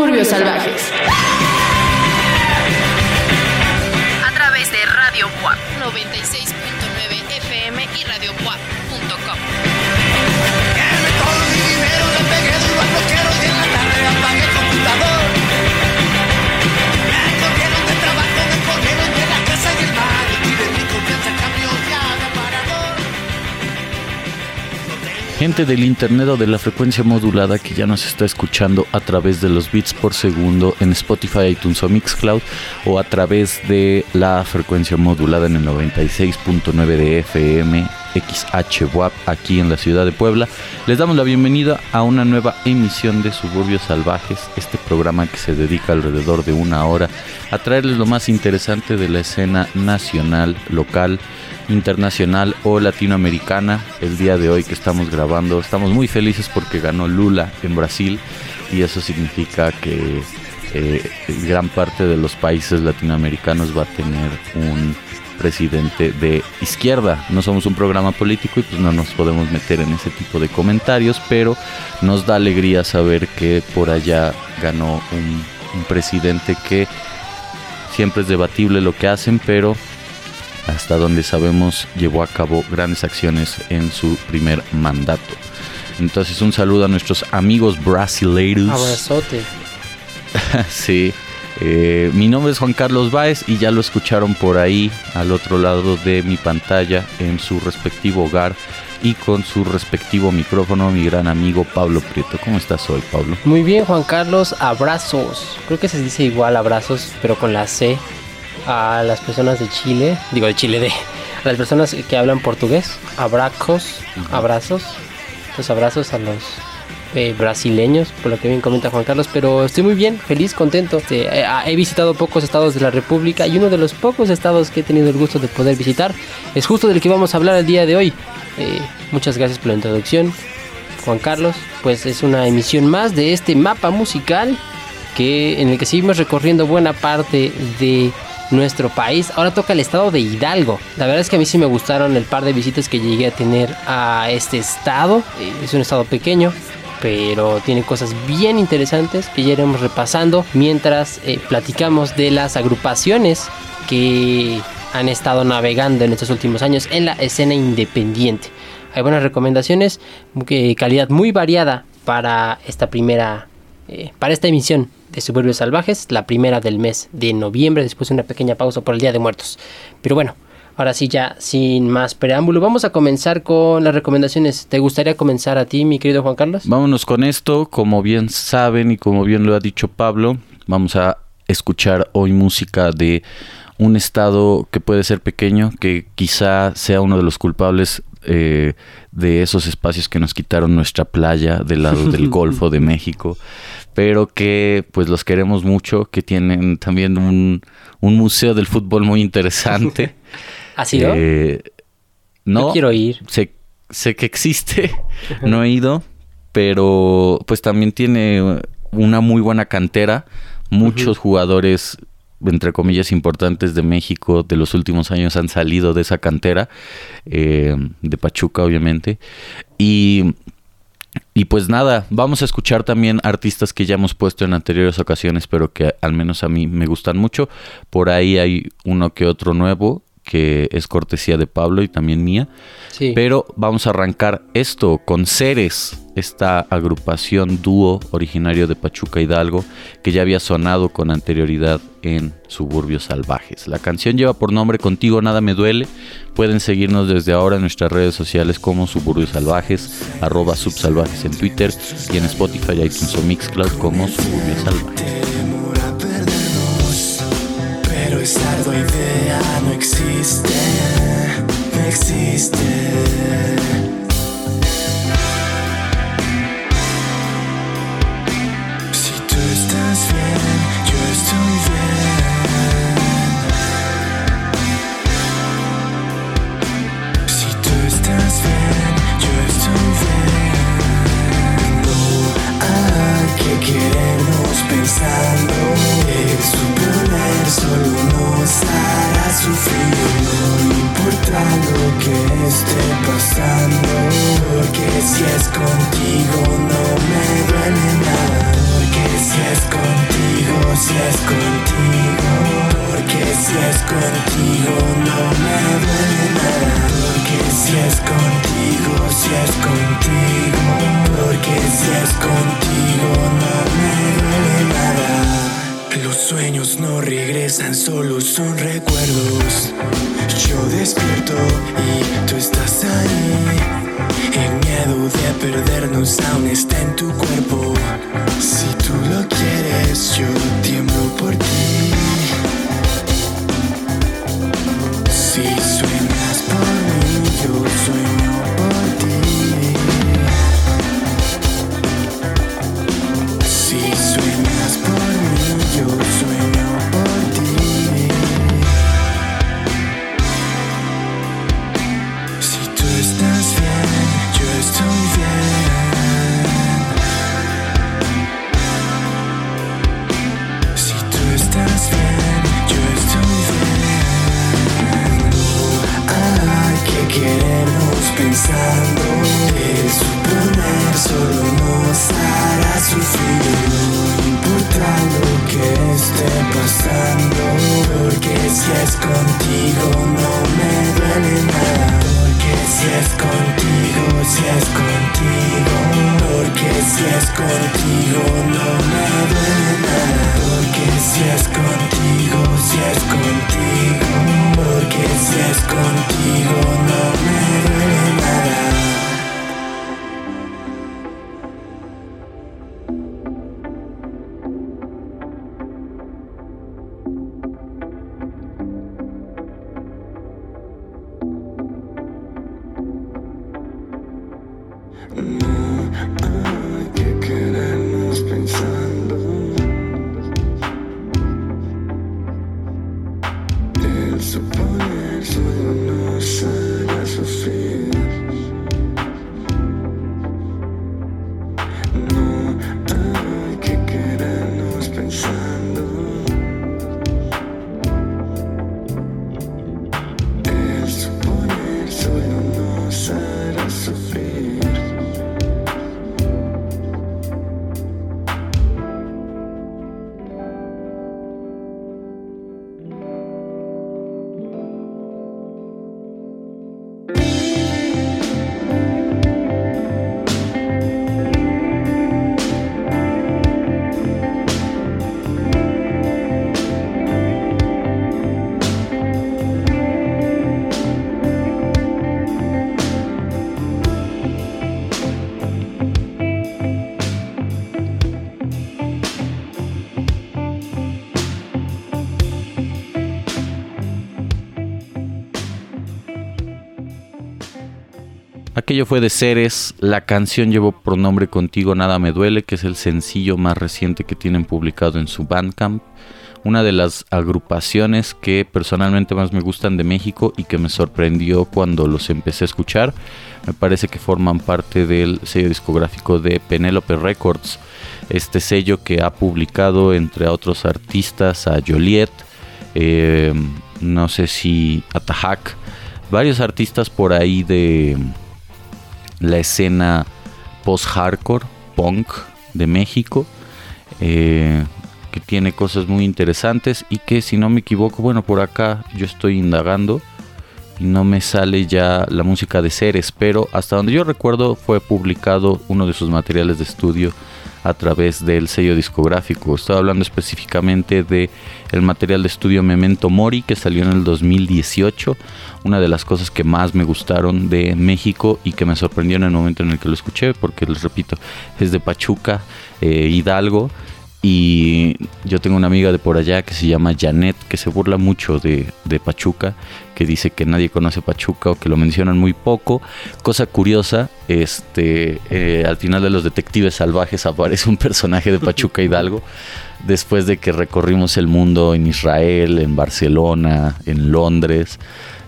Suburbios Salvajes. Gente del internet o de la frecuencia modulada que ya nos está escuchando a través de los bits por segundo en Spotify, iTunes o Mixcloud o a través de la frecuencia modulada en el 96.9 de FM XHWAP aquí en la ciudad de Puebla. Les damos la bienvenida a una nueva emisión de Suburbios Salvajes, este programa que se dedica alrededor de una hora a traerles lo más interesante de la escena nacional, local, internacional o latinoamericana. El día de hoy que estamos grabando, estamos muy felices porque ganó Lula en Brasil y eso significa que eh, gran parte de los países latinoamericanos va a tener un presidente de izquierda. No somos un programa político y pues no nos podemos meter en ese tipo de comentarios, pero nos da alegría saber que por allá ganó un, un presidente que siempre es debatible lo que hacen, pero hasta donde sabemos llevó a cabo grandes acciones en su primer mandato. Entonces un saludo a nuestros amigos brasileiros. Abrazote. sí. Eh, mi nombre es Juan Carlos Báez y ya lo escucharon por ahí al otro lado de mi pantalla en su respectivo hogar y con su respectivo micrófono mi gran amigo Pablo Prieto. ¿Cómo estás hoy, Pablo? Muy bien, Juan Carlos. Abrazos. Creo que se dice igual abrazos, pero con la C. A las personas de Chile. Digo, de Chile, de. A las personas que hablan portugués. Abrazos. Abrazos. Los abrazos a los eh, brasileños, por lo que bien comenta Juan Carlos, pero estoy muy bien, feliz, contento. Este, eh, he visitado pocos estados de la República y uno de los pocos estados que he tenido el gusto de poder visitar es justo del que vamos a hablar el día de hoy. Eh, muchas gracias por la introducción, Juan Carlos. Pues es una emisión más de este mapa musical que en el que seguimos recorriendo buena parte de nuestro país. Ahora toca el estado de Hidalgo. La verdad es que a mí sí me gustaron el par de visitas que llegué a tener a este estado. Eh, Es un estado pequeño, pero tiene cosas bien interesantes que ya iremos repasando mientras eh, platicamos de las agrupaciones que han estado navegando en estos últimos años en la escena independiente. Hay buenas recomendaciones, calidad muy variada para esta primera, eh, para esta emisión de Suburbios Salvajes, la primera del mes de noviembre, después de una pequeña pausa por el Día de Muertos. Pero bueno, ahora sí ya sin más preámbulo, vamos a comenzar con las recomendaciones. ¿Te gustaría comenzar a ti, mi querido Juan Carlos? Vámonos con esto, como bien saben y como bien lo ha dicho Pablo, vamos a escuchar hoy música de un estado que puede ser pequeño, que quizá sea uno de los culpables eh, de esos espacios que nos quitaron nuestra playa del lado del Golfo de México, pero que pues los queremos mucho, que tienen también un, un museo del fútbol muy interesante. ¿Ha sido? Eh, no, Yo quiero ir. sé, sé que existe, no he ido, pero pues también tiene una muy buena cantera, muchos jugadores entre comillas importantes de México de los últimos años han salido de esa cantera, eh, de Pachuca obviamente, y, y pues nada, vamos a escuchar también artistas que ya hemos puesto en anteriores ocasiones, pero que al menos a mí me gustan mucho, por ahí hay uno que otro nuevo que es cortesía de Pablo y también mía. Sí. Pero vamos a arrancar esto con Ceres, esta agrupación dúo originario de Pachuca Hidalgo que ya había sonado con anterioridad en Suburbios Salvajes. La canción lleva por nombre Contigo Nada Me Duele. Pueden seguirnos desde ahora en nuestras redes sociales como Suburbios Salvajes, arroba subsalvajes en Twitter y en Spotify, iTunes o Mixcloud como Suburbios Salvajes. Pero idea no existe, no existe. Sufrir No importa lo que esté pasando Porque si es contigo no me duele nada Porque si es contigo si es contigo, porque si es contigo no me duele nada. Porque si es contigo, si es contigo, porque si es contigo no me duele nada. Los sueños no regresan, solo son recuerdos. Yo despierto y tú estás ahí. El miedo de perdernos aún está en tu cuerpo. Si tú lo quieres, yo tiemblo por ti. Aquello fue de Ceres, la canción llevó por nombre Contigo Nada Me Duele, que es el sencillo más reciente que tienen publicado en su Bandcamp. Una de las agrupaciones que personalmente más me gustan de México y que me sorprendió cuando los empecé a escuchar. Me parece que forman parte del sello discográfico de Penelope Records. Este sello que ha publicado entre otros artistas a Joliet, eh, no sé si a Tahak, varios artistas por ahí de la escena post-hardcore, punk de México, eh, que tiene cosas muy interesantes y que si no me equivoco, bueno, por acá yo estoy indagando y no me sale ya la música de Ceres, pero hasta donde yo recuerdo fue publicado uno de sus materiales de estudio a través del sello discográfico. Estaba hablando específicamente de el material de estudio Memento Mori que salió en el 2018. Una de las cosas que más me gustaron de México y que me sorprendió en el momento en el que lo escuché, porque les repito, es de Pachuca, eh, Hidalgo. Y yo tengo una amiga de por allá que se llama Janet, que se burla mucho de, de, Pachuca, que dice que nadie conoce Pachuca o que lo mencionan muy poco. Cosa curiosa, este, eh, al final de los detectives salvajes aparece un personaje de Pachuca Hidalgo, después de que recorrimos el mundo en Israel, en Barcelona, en Londres.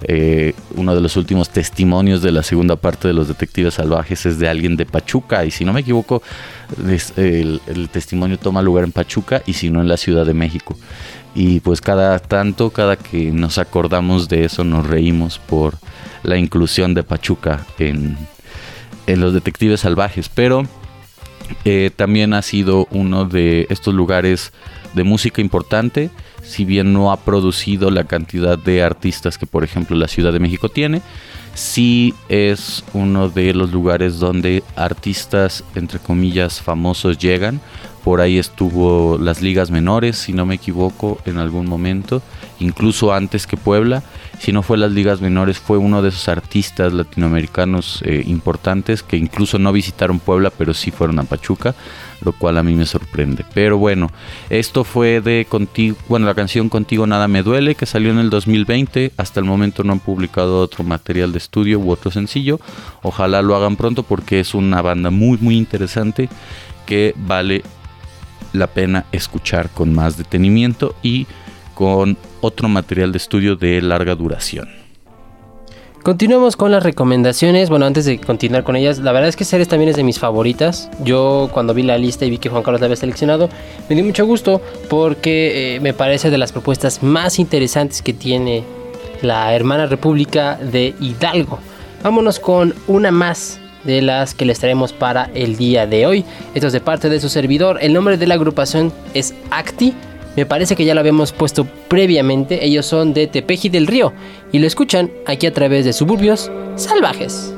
Eh, uno de los últimos testimonios de la segunda parte de los detectives salvajes es de alguien de Pachuca y si no me equivoco el, el, testimonio toma lugar en Pachuca y si no en la Ciudad de México y pues cada tanto cada que nos acordamos de eso nos reímos por la inclusión de Pachuca en, en los detectives salvajes pero Eh, también ha sido uno de estos lugares de música importante, si bien no ha producido la cantidad de artistas que por ejemplo la Ciudad de México tiene, sí es uno de los lugares donde artistas entre comillas famosos llegan. Por ahí estuvo las ligas menores, si no me equivoco, en algún momento, incluso antes que Puebla. Si no fue las ligas menores, fue uno de esos artistas latinoamericanos eh, importantes que incluso no visitaron Puebla, pero sí fueron a Pachuca, lo cual a mí me sorprende. Pero bueno, esto fue de contigo, bueno, la canción Contigo Nada Me Duele, que salió en el 2020. Hasta el momento no han publicado otro material de estudio u otro sencillo. Ojalá lo hagan pronto porque es una banda muy, muy interesante que vale la pena escuchar con más detenimiento y con otro material de estudio de larga duración. Continuamos con las recomendaciones. Bueno, antes de continuar con ellas, la verdad es que Ceres también es de mis favoritas. Yo cuando vi la lista y vi que Juan Carlos la había seleccionado, me dio mucho gusto porque eh, me parece de las propuestas más interesantes que tiene la hermana República de Hidalgo. Vámonos con una más de las que les traemos para el día de hoy. Esto es de parte de su servidor. El nombre de la agrupación es Acti. Me parece que ya lo habíamos puesto previamente. Ellos son de Tepeji del Río y lo escuchan aquí a través de Suburbios Salvajes.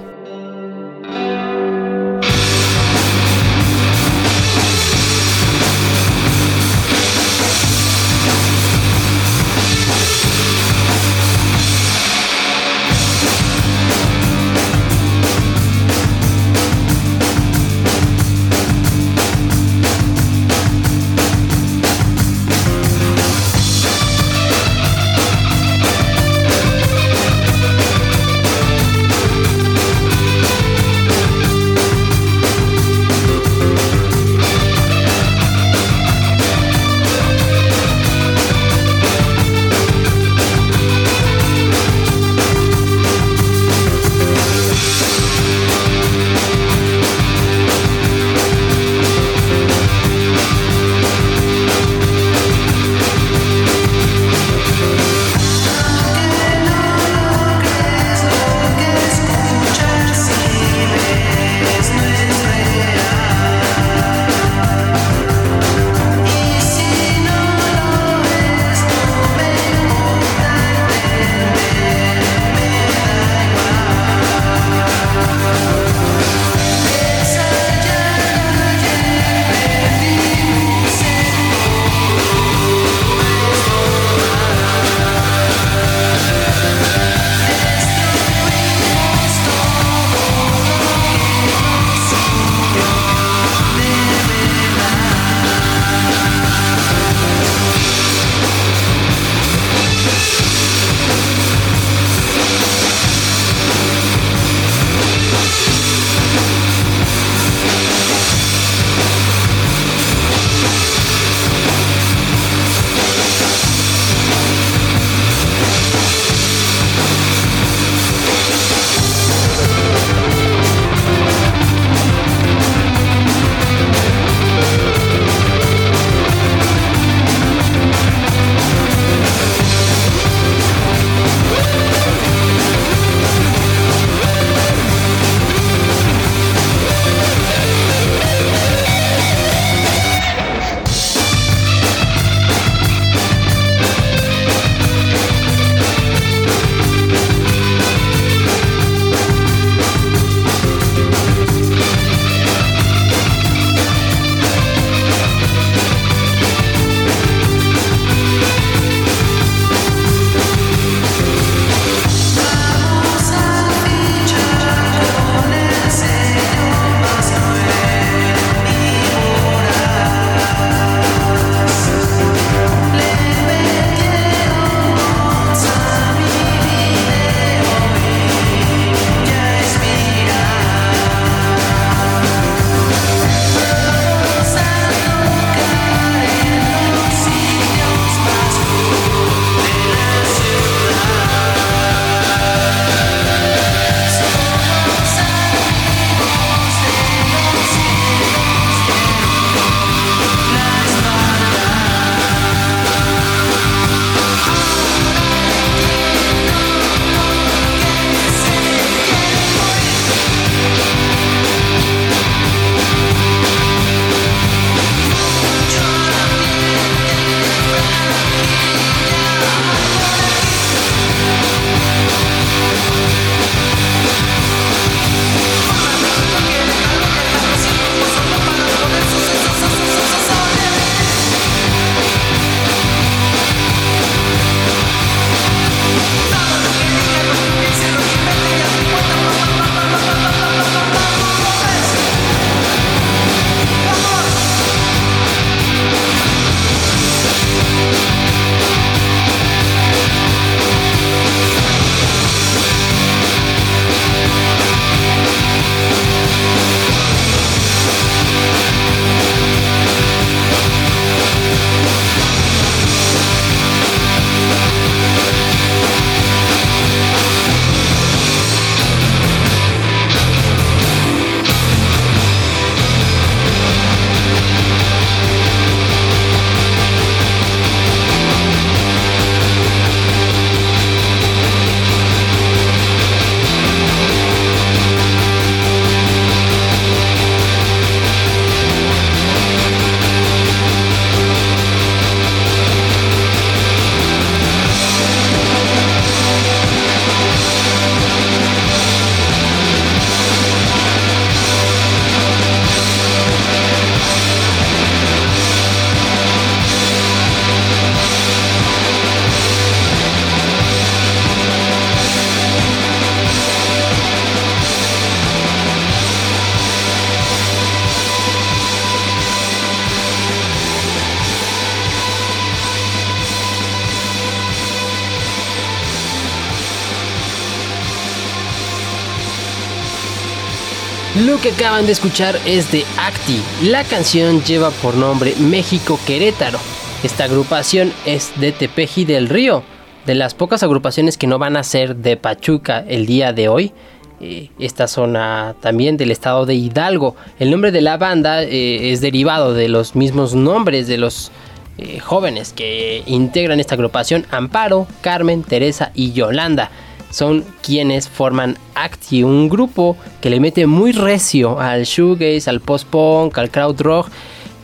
Lo que acaban de escuchar es de Acti. La canción lleva por nombre México Querétaro. Esta agrupación es de Tepeji del Río, de las pocas agrupaciones que no van a ser de Pachuca el día de hoy. Eh, esta zona también del estado de Hidalgo. El nombre de la banda eh, es derivado de los mismos nombres de los eh, jóvenes que integran esta agrupación, Amparo, Carmen, Teresa y Yolanda. Son quienes forman Acti, un grupo que le mete muy recio al shoegaze, al post-punk, al crowd rock.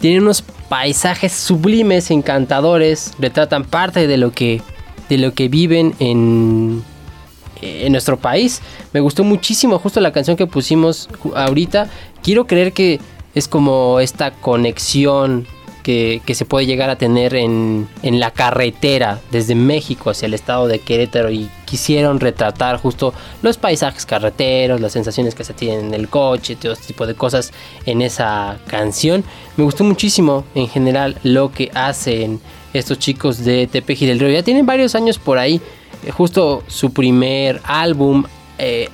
Tienen unos paisajes sublimes, encantadores, retratan parte de lo que, de lo que viven en, en nuestro país. Me gustó muchísimo justo la canción que pusimos ahorita. Quiero creer que es como esta conexión que, se puede llegar a tener en, en la carretera desde México hacia el estado de Querétaro y quisieron retratar justo los paisajes carreteros, las sensaciones que se tienen en el coche, todo este tipo de cosas en esa canción. Me gustó muchísimo en general lo que hacen estos chicos de Tepeji del Río. Ya tienen varios años por ahí. Justo su primer álbum, eh,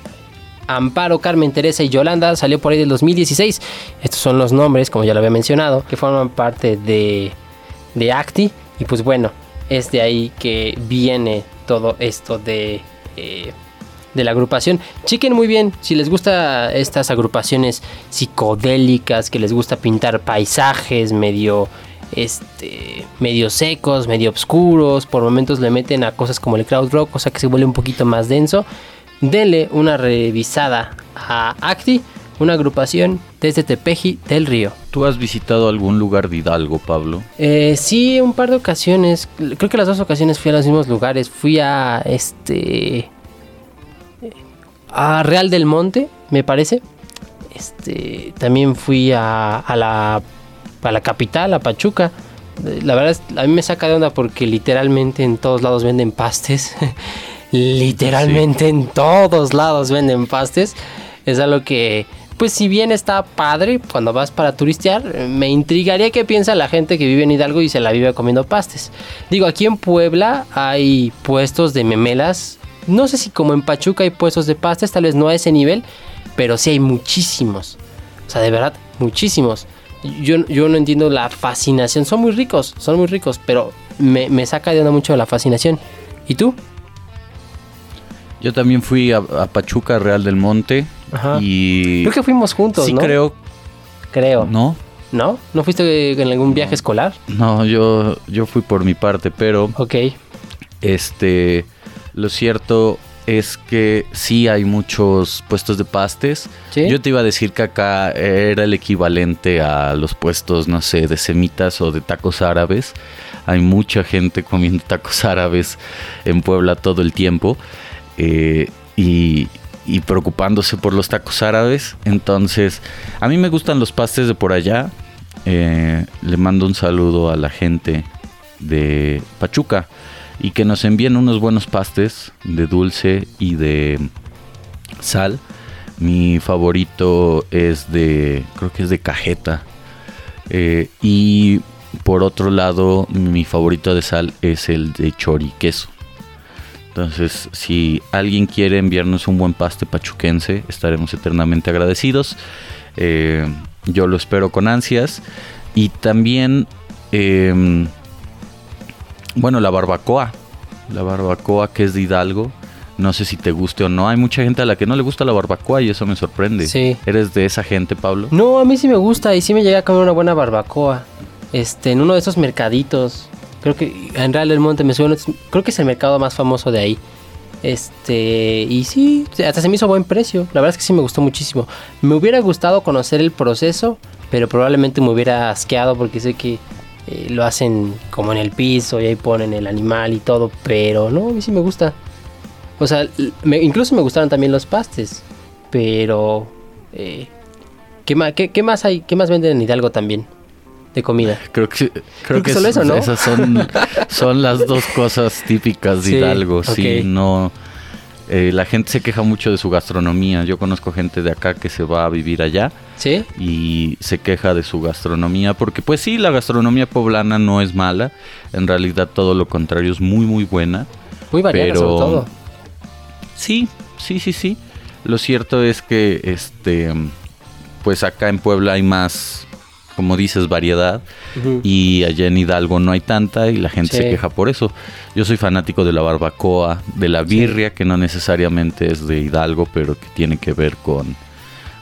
Amparo, Carmen, Teresa y Yolanda, salió por ahí del 2016. Estos son los nombres, como ya lo había mencionado, que forman parte de, de Acti. Y pues bueno, es de ahí que viene todo esto de, eh, de la agrupación. Chequen muy bien si les gusta estas agrupaciones psicodélicas, que les gusta pintar paisajes medio este medio secos, medio oscuros, por momentos le meten a cosas como el crowd rock, cosa que se vuelve un poquito más denso. Dele una revisada a Acti, una agrupación desde Tepeji del Río. ¿Tú has visitado algún lugar de Hidalgo, Pablo? Eh, sí, un par de ocasiones. Creo que las dos ocasiones fui a los mismos lugares. Fui a este. A Real del Monte, me parece. Este. También fui a, a la. A la capital, a Pachuca. Eh, La verdad, es- a mí me saca de onda porque literalmente en todos lados venden pastes. literalmente en todos lados venden pastes. Es algo que, pues si bien está padre cuando vas para turistear, me intrigaría qué piensa la gente que vive en Hidalgo y se la vive comiendo pastes. Digo, aquí en Puebla hay puestos de memelas. No sé si como en Pachuca hay puestos de pastes, tal vez no a ese nivel, pero sí hay muchísimos. O sea, de verdad, muchísimos. Yo, yo no entiendo la fascinación. Son muy ricos, son muy ricos, pero me, me saca de onda mucho la fascinación. ¿Y tú? Yo también fui a, a Pachuca, Real del Monte. Ajá. Y. Creo que fuimos juntos, sí, ¿no? creo. Creo. No, ¿No? ¿No fuiste en algún viaje escolar? no, yo, yo fui por mi parte, pero Ok. este. Lo cierto es que sí hay muchos puestos de pastes. ¿Sí? Yo te iba a decir que acá era el equivalente a los puestos, no sé, de semitas o de tacos árabes. Hay mucha gente comiendo tacos árabes en Puebla todo el tiempo eh, y, preocupándose por los tacos árabes. Entonces, a mí me gustan los pastes de por allá. Eh, le mando un saludo a la gente de Pachuca y que nos envíen unos buenos pastes de dulce y de sal. Mi favorito es de, creo que es de cajeta. Eh, y por otro lado, mi favorito de sal es el de chori queso. Entonces, si alguien quiere enviarnos un buen paste pachuquense, estaremos eternamente agradecidos. Eh, yo lo espero con ansias. Y también, eh, bueno, la barbacoa. La barbacoa que es de Hidalgo. No sé si te guste o no. Hay mucha gente a la que no le gusta la barbacoa y eso me sorprende. Sí. ¿Eres de esa gente, Pablo? No, a mí sí me gusta y sí me llega a comer una buena barbacoa. Este, en uno de esos mercaditos. Creo que en Real del Monte me suena. Creo que es el mercado más famoso de ahí. Este, y sí, hasta se me hizo buen precio. La verdad es que sí me gustó muchísimo. Me hubiera gustado conocer el proceso, pero probablemente me hubiera asqueado porque sé que eh, lo hacen como en el piso y ahí ponen el animal y todo. Pero no, a mí sí me gusta. O sea, incluso me gustaron también los pastes. Pero, eh, ¿qué, más, qué más hay? ¿Qué más venden en Hidalgo también? De comida. Creo que, creo que que solo es- eso, ¿no? esas son, son las dos cosas típicas de Sí, Hidalgo. Sí, ok. no. eh, la gente se queja mucho de su gastronomía. Yo conozco gente de acá que se va a vivir allá ¿Sí? y se queja de su gastronomía porque pues sí, la gastronomía poblana no es mala. En realidad todo lo contrario es muy muy buena. Muy variada Pero- sobre todo. Sí, sí, sí, sí. Lo cierto es que este pues acá en Puebla hay más, como dices, variedad. Y allá en Hidalgo no hay tanta y la gente Sí. se queja por eso. Yo soy fanático de la barbacoa, de la birria, que no necesariamente es de Hidalgo, pero que tiene que ver con,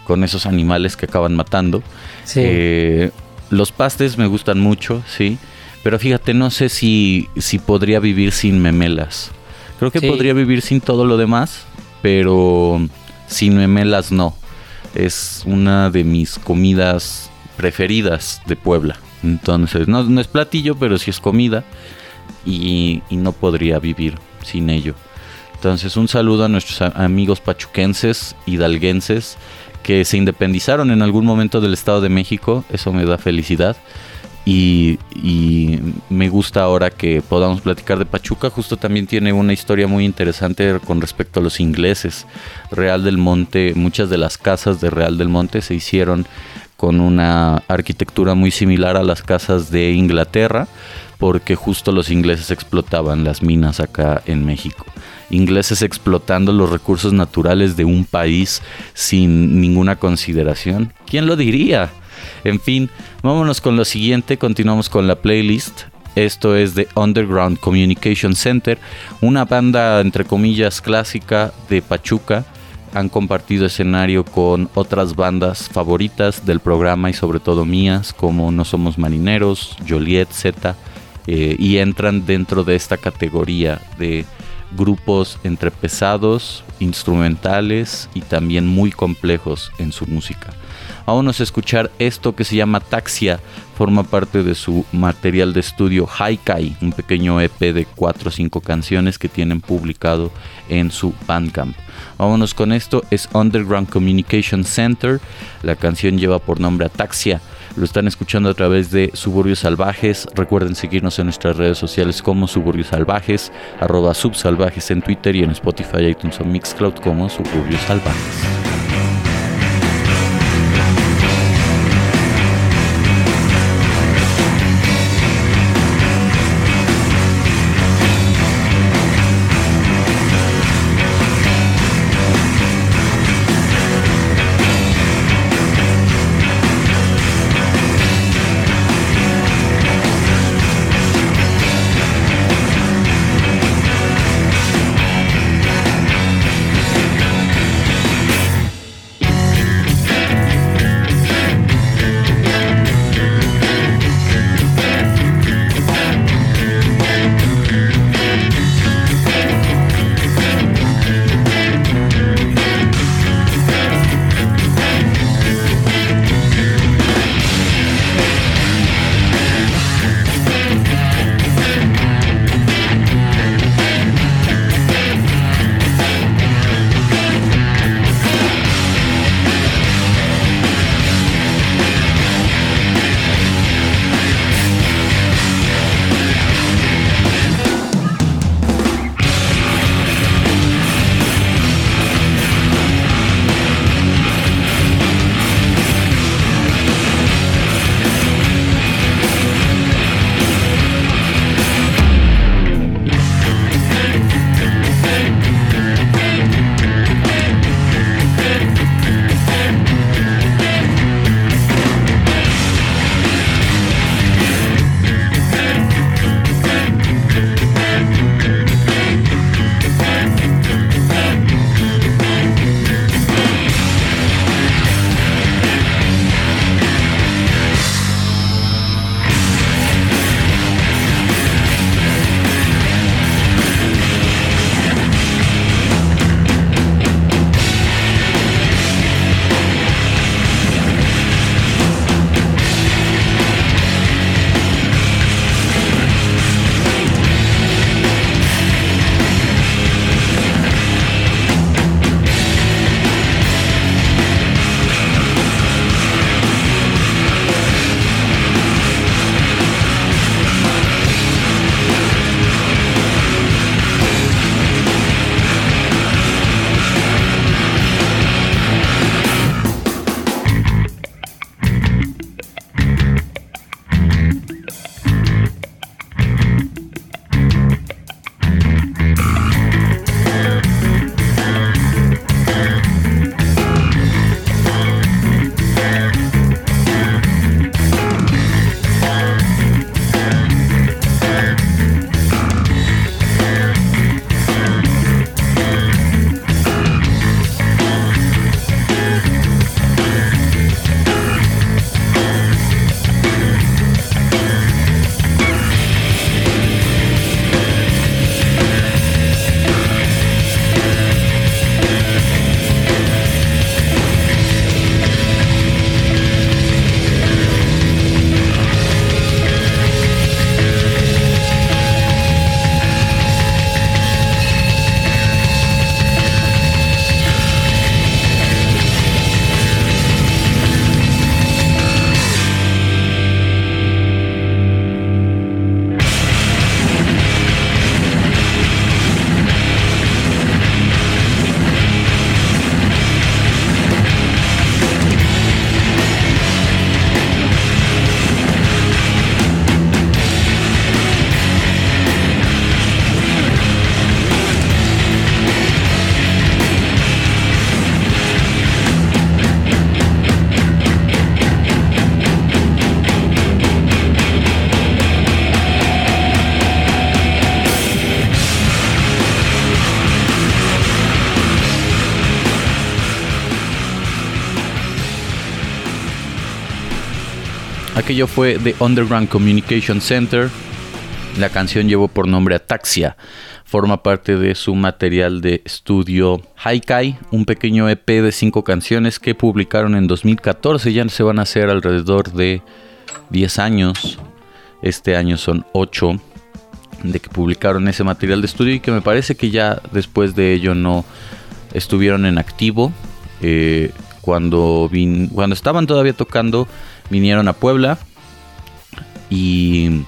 con esos animales que acaban matando. Sí. Eh, los pastes me gustan mucho, sí. Pero fíjate, no sé si, si podría vivir sin memelas. Creo que podría vivir sin todo lo demás, pero sin memelas no. Es una de mis comidas preferidas de Puebla. Entonces, no, no es platillo, pero sí es comida. Y, no podría vivir sin ello. Entonces, un saludo a nuestros amigos pachuquenses, hidalguenses, que se independizaron en algún momento del Estado de México. Eso me da felicidad. Y, y me gusta ahora que podamos platicar de Pachuca. Justo también tiene una historia muy interesante con respecto a los ingleses. Real del Monte, muchas de las casas de Real del Monte se hicieron con una arquitectura muy similar a las casas de Inglaterra, porque justo los ingleses explotaban las minas acá en México. Ingleses explotando los recursos naturales de un país sin ninguna consideración. ¿Quién lo diría? En fin, vámonos con lo siguiente, continuamos con la playlist. Esto es de Underground Communication Center, una banda entre comillas clásica de Pachuca. Han compartido escenario con otras bandas favoritas del programa y sobre todo mías como No Somos Marineros, Joliet, Z, eh, y entran dentro de esta categoría de grupos entre pesados, instrumentales y también muy complejos en su música. Vámonos a escuchar esto que se llama Taxia, forma parte de su material de estudio Haikai, un pequeño EP de 4 o 5 canciones que tienen publicado en su Bandcamp. Vámonos con esto, es Underground Communication Center, la canción lleva por nombre Ataxia. Lo están escuchando a través de Suburbios Salvajes. Recuerden seguirnos en nuestras redes sociales como Suburbios Salvajes, arroba subsalvajes en Twitter y en Spotify, iTunes o Mixcloud como Suburbios Salvajes. Aquello fue The Underground Communication Center. La canción llevó por nombre Ataxia. Forma parte de su material de estudio Haikai, un pequeño EP de cinco canciones que publicaron en 2014. Ya se van a hacer alrededor de 10 años. Este año son 8 de que publicaron ese material de estudio y que me parece que ya después de ello no estuvieron en activo. Eh, cuando, estaban todavía tocando, vinieron a Puebla y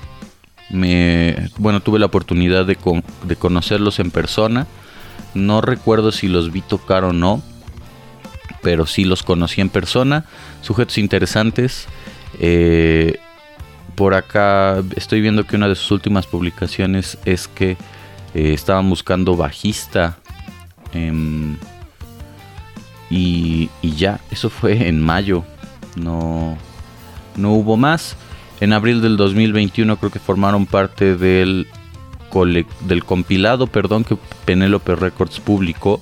me, bueno, tuve la oportunidad de, de conocerlos en persona. No recuerdo si los vi tocar o no, pero sí los conocí en persona. Sujetos interesantes. Eh, por acá estoy viendo que una de sus últimas publicaciones es que eh, estaban buscando bajista. em, y, y ya, eso fue en mayo. No, no hubo más. En abril del 2021 creo que formaron parte del, del compilado perdón, que Penelope Records publicó.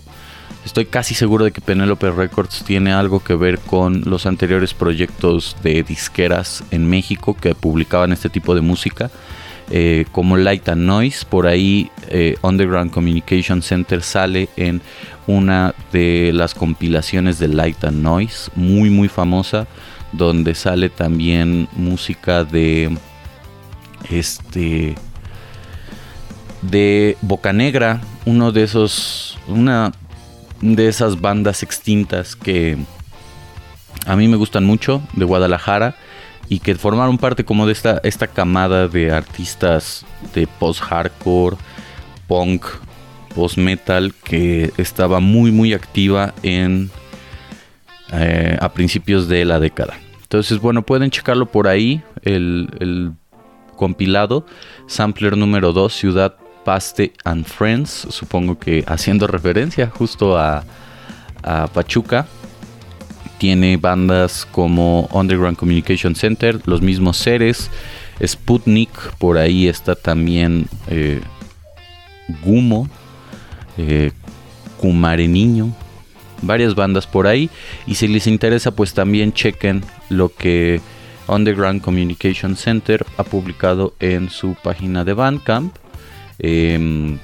Estoy casi seguro de que Penelope Records tiene algo que ver con los anteriores proyectos de disqueras en México que publicaban este tipo de música, eh, como Light and Noise. Por ahí eh, Underground Communication Center sale en una de las compilaciones de Light and Noise, muy muy famosa, donde sale también música de este de Boca Negra, uno de esos una de esas bandas extintas que a mí me gustan mucho de Guadalajara y que formaron parte como de esta, esta camada de artistas de post-hardcore, punk, post-metal que estaba muy muy activa en eh, a principios de la década. Entonces, bueno, pueden checarlo por ahí, el, compilado, sampler número 2, Ciudad Paste and Friends, supongo que haciendo referencia justo a, Pachuca. Tiene bandas como Underground Communication Center, los mismos seres, Sputnik, por ahí está también eh, Gumo, eh, Kumare Niño, varias bandas por ahí. Y si les interesa, pues también chequen lo que Underground Communication Center ha publicado en su página de Bandcamp. Em,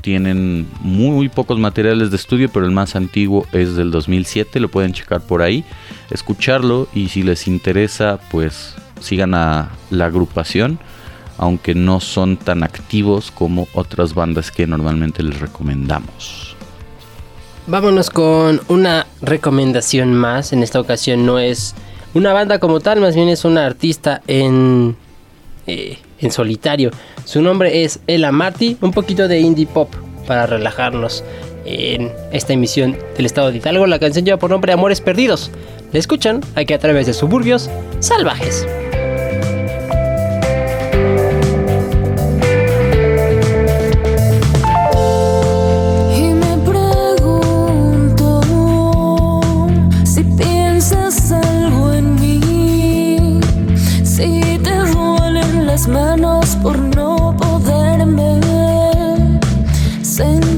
tienen muy pocos materiales de estudio, pero el más antiguo es del 2007, lo pueden checar por ahí, escucharlo y si les interesa, pues sigan a la agrupación, aunque no son tan activos como otras bandas que normalmente les recomendamos. Vámonos con una recomendación más. En esta ocasión no es una banda como tal, más bien es una artista en, eh, en solitario. Su nombre es Ella Marty, un poquito de indie pop para relajarnos en esta emisión del estado de Hidalgo. La canción lleva por nombre Amores Perdidos. La escuchan aquí a través de suburbios salvajes. Te duelen las manos por no poderme sentir.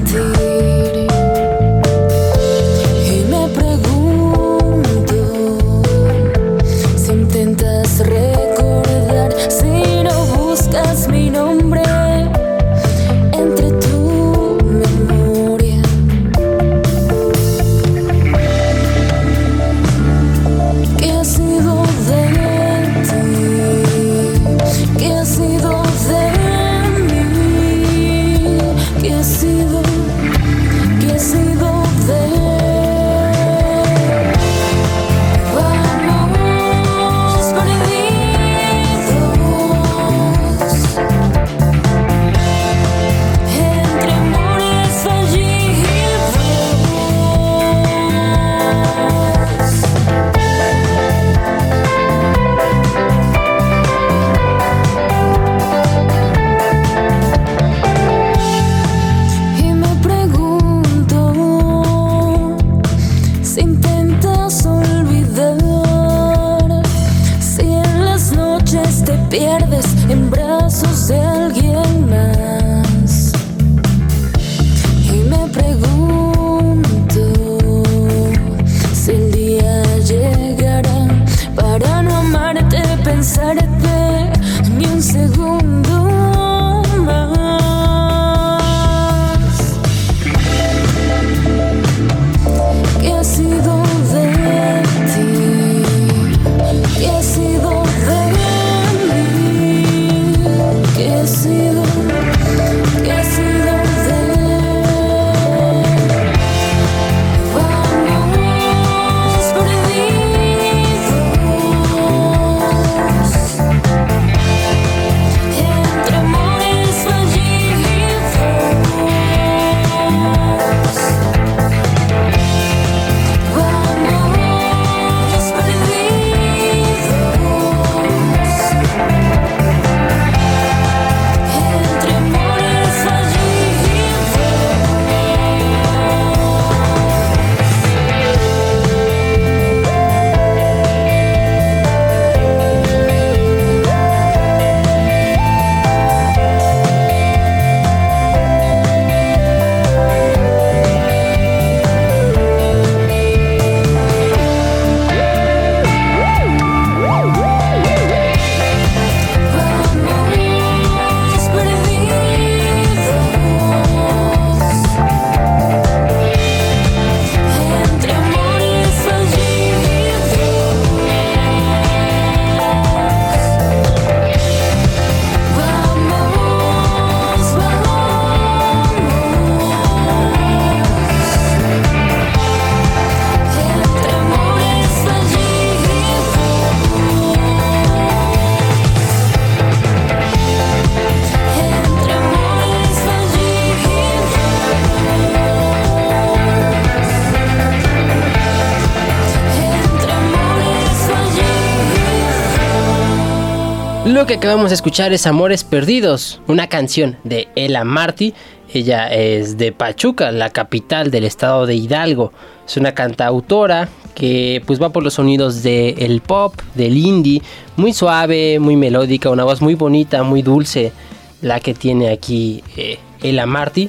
Lo que acabamos de escuchar es Amores Perdidos, una canción de Ela Marty. Ella es de Pachuca, la capital del estado de Hidalgo. Es una cantautora que pues va por los sonidos del pop, del indie, muy suave, muy melódica, una voz muy bonita, muy dulce, la que tiene aquí eh, Ela Marty.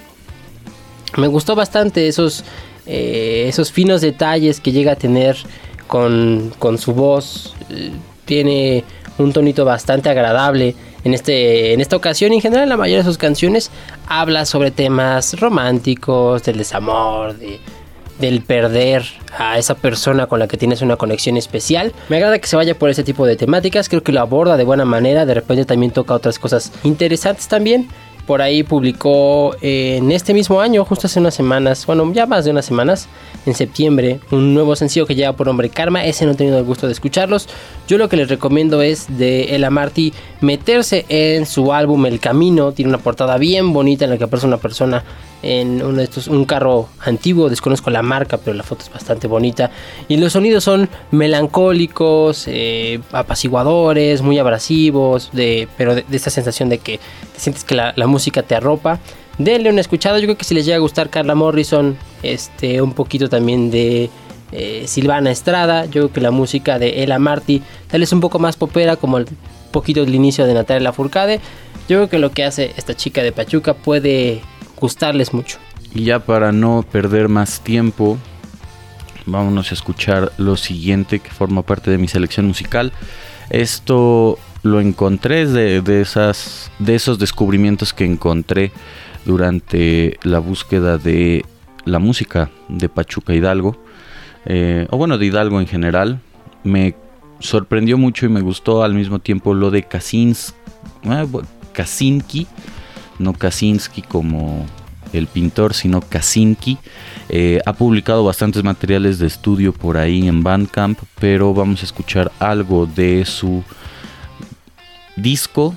Me gustó bastante esos, eh, esos finos detalles que llega a tener con, con su voz. Tiene un tonito bastante agradable. En, este, en esta ocasión, en general, la mayoría de sus canciones habla sobre temas románticos, del desamor, de, del perder a esa persona con la que tienes una conexión especial. Me agrada que se vaya por ese tipo de temáticas, creo que lo aborda de buena manera, de repente también toca otras cosas interesantes también. Por ahí publicó eh, en este mismo año, justo hace unas semanas, bueno, ya más de unas semanas, en septiembre, un nuevo sencillo que lleva por nombre Karma. Ese no he tenido el gusto de escucharlos. Yo lo que les recomiendo es de Ella Marty meterse en su álbum El Camino. Tiene una portada bien bonita en la que aparece una persona en uno de estos, un carro antiguo, desconozco la marca, pero la foto es bastante bonita. Y los sonidos son melancólicos, eh, apaciguadores, muy abrasivos, de, pero de, de esta sensación de que te sientes que la, música te arropa. Denle una escuchada, yo creo que si les llega a gustar Carla Morrison, este, un poquito también de eh, Silvana Estrada, yo creo que la música de Ella Marty, tal vez un poco más popera, como el poquito del inicio de Natalia Lafourcade. Yo creo que lo que hace esta chica de Pachuca puede gustarles mucho. Y ya para no perder más tiempo, vámonos a escuchar lo siguiente que forma parte de mi selección musical. Esto lo encontré de, de, esas, de esos descubrimientos que encontré durante la búsqueda de la música de Pachuca Hidalgo, eh, o bueno, de Hidalgo en general. Me sorprendió mucho y me gustó al mismo tiempo lo de Kasins, eh, Kaczynski, no Kaczynski como el pintor, sino Kaczynski. Eh, ha publicado bastantes materiales de estudio por ahí en Bandcamp, pero vamos a escuchar algo de su disco,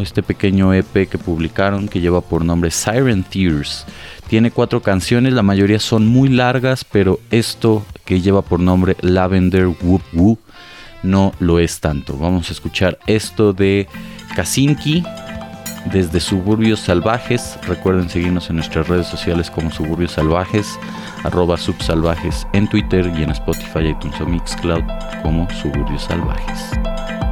este pequeño EP que publicaron que lleva por nombre Siren Tears. Tiene cuatro canciones, la mayoría son muy largas, pero esto que lleva por nombre Lavender Whoop Woo no lo es tanto. Vamos a escuchar esto de Kaczynski desde Suburbios Salvajes. Recuerden seguirnos en nuestras redes sociales como Suburbios Salvajes, arroba subsalvajes en Twitter y en Spotify, iTunes o Mixcloud como Suburbios Salvajes.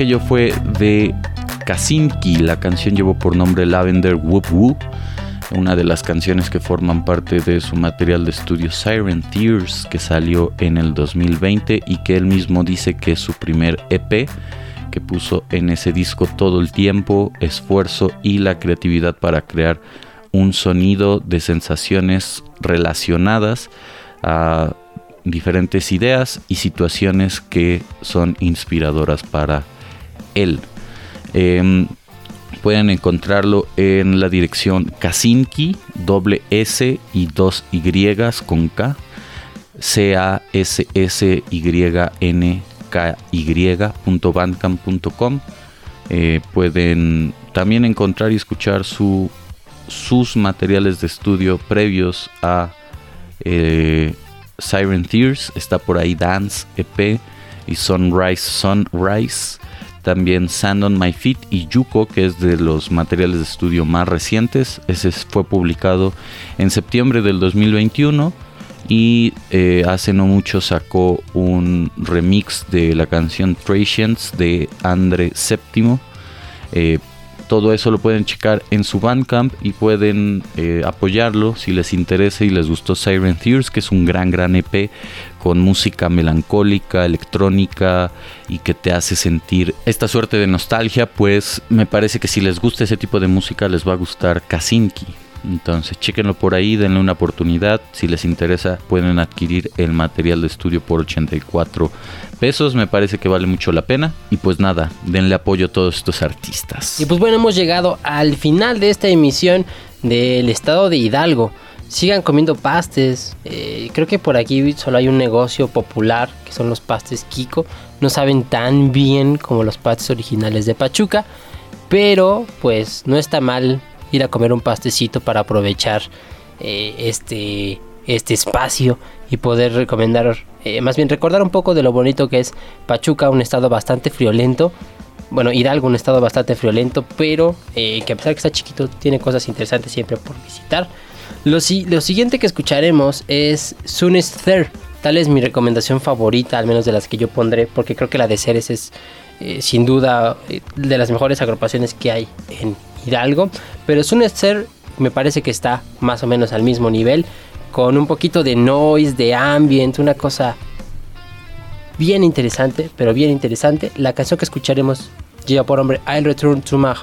Aquello fue de Kazinki. La canción llevó por nombre Lavender Whoop Whoop. Una de las canciones que forman parte de su material de estudio Siren Tears, que salió en el 2020 y que él mismo dice que es su primer EP, que puso en ese disco todo el tiempo, esfuerzo y la creatividad para crear un sonido de sensaciones relacionadas a diferentes ideas y situaciones que son inspiradoras para él. Em, pueden encontrarlo en la dirección Kazinki, doble S y dos Y con K, C A S S Y N K Y.bandcamp.com. Eh, pueden también encontrar y escuchar su, sus materiales de estudio previos a eh, Siren Tears. Está por ahí Dance EP y Sunrise Sunrise también Sand on My Feet y Yuko, que es de los materiales de estudio más recientes. Ese fue publicado en septiembre del 2021 y eh, hace no mucho sacó un remix de la canción Thracians de Andre VII. Eh, todo eso lo pueden checar en su Bandcamp y pueden eh, apoyarlo si les interesa y les gustó Siren Tears, que es un gran, gran EP con música melancólica, electrónica y que te hace sentir esta suerte de nostalgia, pues me parece que si les gusta ese tipo de música les va a gustar Kazinki. Entonces, chequenlo por ahí, denle una oportunidad. Si les interesa, pueden adquirir el material de estudio por 84 pesos. Me parece que vale mucho la pena. Y pues nada, denle apoyo a todos estos artistas. Y pues bueno, hemos llegado al final de esta emisión del estado de Hidalgo. Sigan comiendo pastes. Eh, creo que por aquí solo hay un negocio popular que son los pastes Kiko. No saben tan bien como los pastes originales de Pachuca. Pero pues no está mal ir a comer un pastecito para aprovechar eh, este, este espacio y poder recomendar, eh, más bien recordar un poco de lo bonito que es Pachuca, un estado bastante friolento. Bueno, Hidalgo, un estado bastante friolento, pero eh, que a pesar de que está chiquito, tiene cosas interesantes siempre por visitar. Lo, lo siguiente que escucharemos es Soonest. Tal es mi recomendación favorita, al menos de las que yo pondré, porque creo que la de Ceres es sin duda de las mejores agrupaciones que hay en Hidalgo. Pero Sunester me parece que está más o menos al mismo nivel. Con un poquito de noise, de ambient, una cosa bien interesante, pero bien interesante. La canción que escucharemos lleva por nombre I'll Return to My,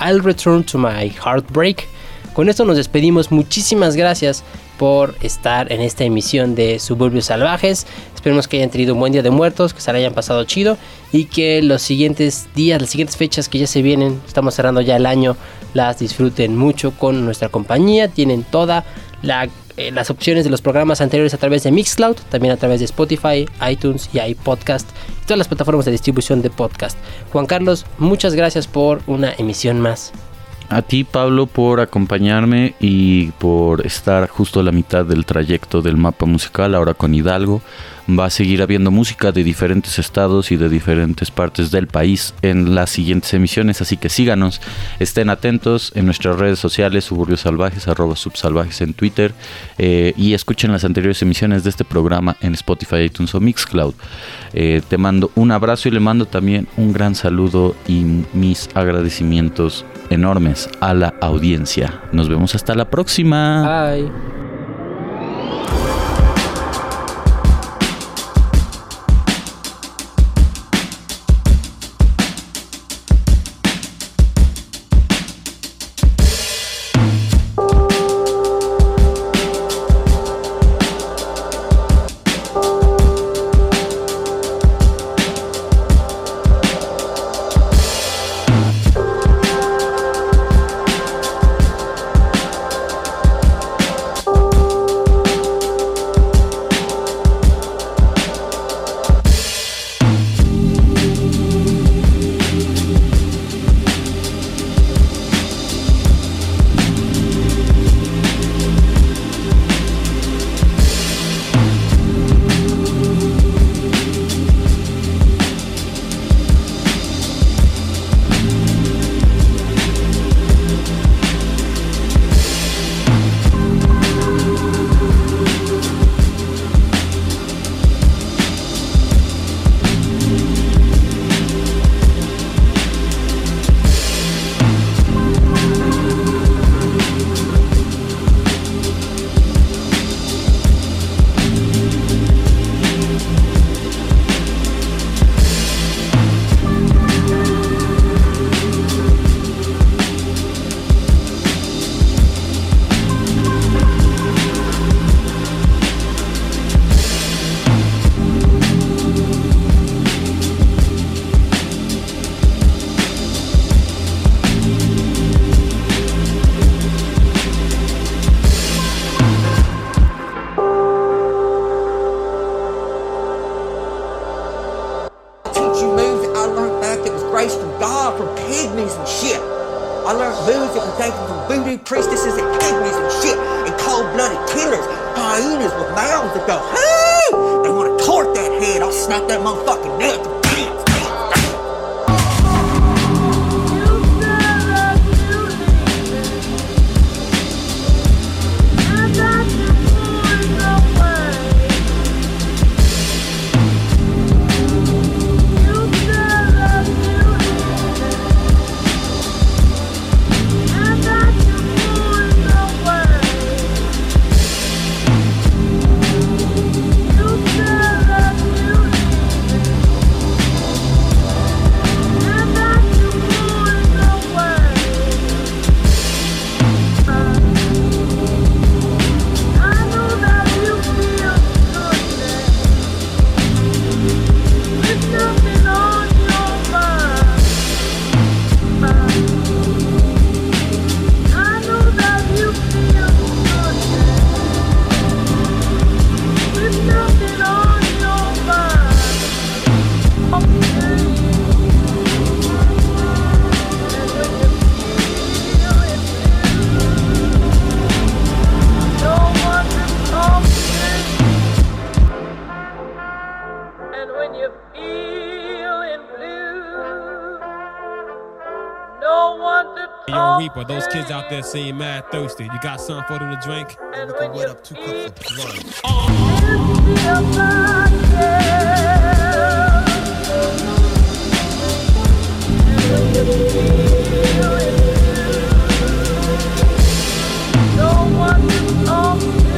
I'll Return to My Heartbreak. Con esto nos despedimos. Muchísimas gracias por estar en esta emisión de Suburbios Salvajes. Esperemos que hayan tenido un buen día de muertos, que se la hayan pasado chido y que los siguientes días, las siguientes fechas que ya se vienen, estamos cerrando ya el año, las disfruten mucho con nuestra compañía. Tienen todas eh, las opciones de los programas anteriores a través de Mixcloud, también a través de Spotify, iTunes y iPodcast y todas las plataformas de distribución de podcast. Juan Carlos, muchas gracias por una emisión más. A ti, Pablo, por acompañarme y por estar justo a la mitad del trayecto del mapa musical, ahora con Hidalgo. Va a seguir habiendo música de diferentes estados y de diferentes partes del país en las siguientes emisiones, así que síganos, estén atentos en nuestras redes sociales, Suburbios Salvajes, arroba subsalvajes en Twitter, eh, y escuchen las anteriores emisiones de este programa en Spotify, iTunes o Mixcloud. Eh, te mando un abrazo y le mando también un gran saludo y mis agradecimientos enormes a la audiencia. Nos vemos hasta la próxima. Bye. deeper. Those kids out there seem mad thirsty. You got something for them to drink? And we can wet up two cups of blood. Oh. No